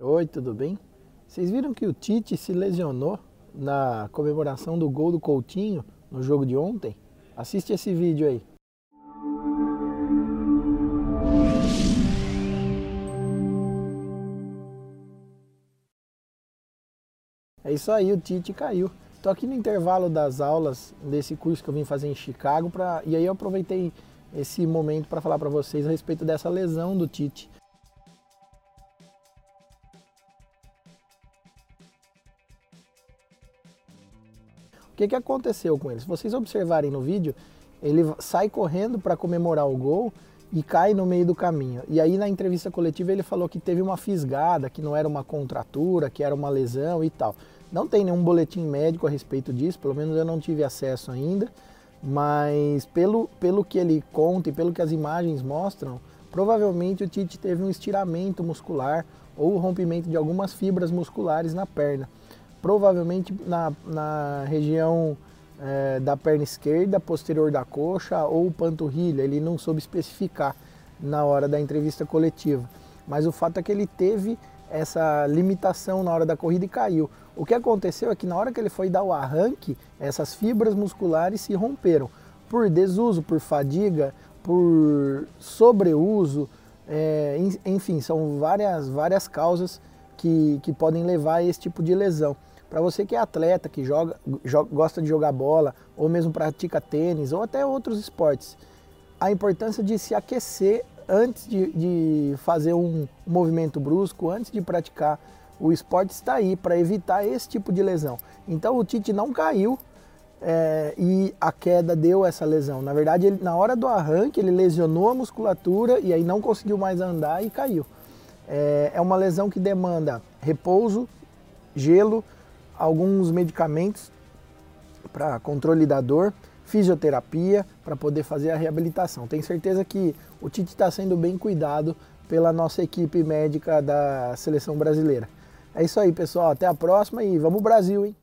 Oi, tudo bem? Vocês viram que o Tite se lesionou na comemoração do gol do Coutinho no jogo de ontem? Assiste esse vídeo aí. É isso aí, o Tite caiu. Estou aqui no intervalo das aulas desse curso que eu vim fazer em Chicago pra, e aí eu aproveitei esse momento para falar para vocês a respeito dessa lesão do Tite. Que, que aconteceu com ele? Se vocês observarem no vídeo, ele sai correndo para comemorar o gol e cai no meio do caminho. E aí na entrevista coletiva ele falou que teve uma fisgada, que não era uma contratura, que era uma lesão e tal. Não tem nenhum boletim médico a respeito disso, pelo menos eu não tive acesso ainda, mas pelo, pelo que ele conta e pelo que as imagens mostram, provavelmente o Tite teve um estiramento muscular ou rompimento de algumas fibras musculares na perna. Provavelmente na, na região é, da perna esquerda, posterior da coxa ou panturrilha. Ele não soube especificar na hora da entrevista coletiva. Mas o fato é que ele teve essa limitação na hora da corrida e caiu. O que aconteceu é que na hora que ele foi dar o arranque, essas fibras musculares se romperam por desuso, por fadiga, por sobreuso, é, enfim, são várias, várias causas que, que podem levar a esse tipo de lesão. Para você que é atleta, que joga, joga, gosta de jogar bola, ou mesmo pratica tênis, ou até outros esportes, a importância de se aquecer antes de, de fazer um movimento brusco, antes de praticar o esporte, está aí para evitar esse tipo de lesão. Então o Tite não caiu é, e a queda deu essa lesão. Na verdade, ele, na hora do arranque, ele lesionou a musculatura e aí não conseguiu mais andar e caiu. É, é uma lesão que demanda repouso, gelo, alguns medicamentos para controle da dor, fisioterapia para poder fazer a reabilitação. Tenho certeza que o Tite está sendo bem cuidado pela nossa equipe médica da seleção brasileira. É isso aí, pessoal. Até a próxima e vamos Brasil, hein?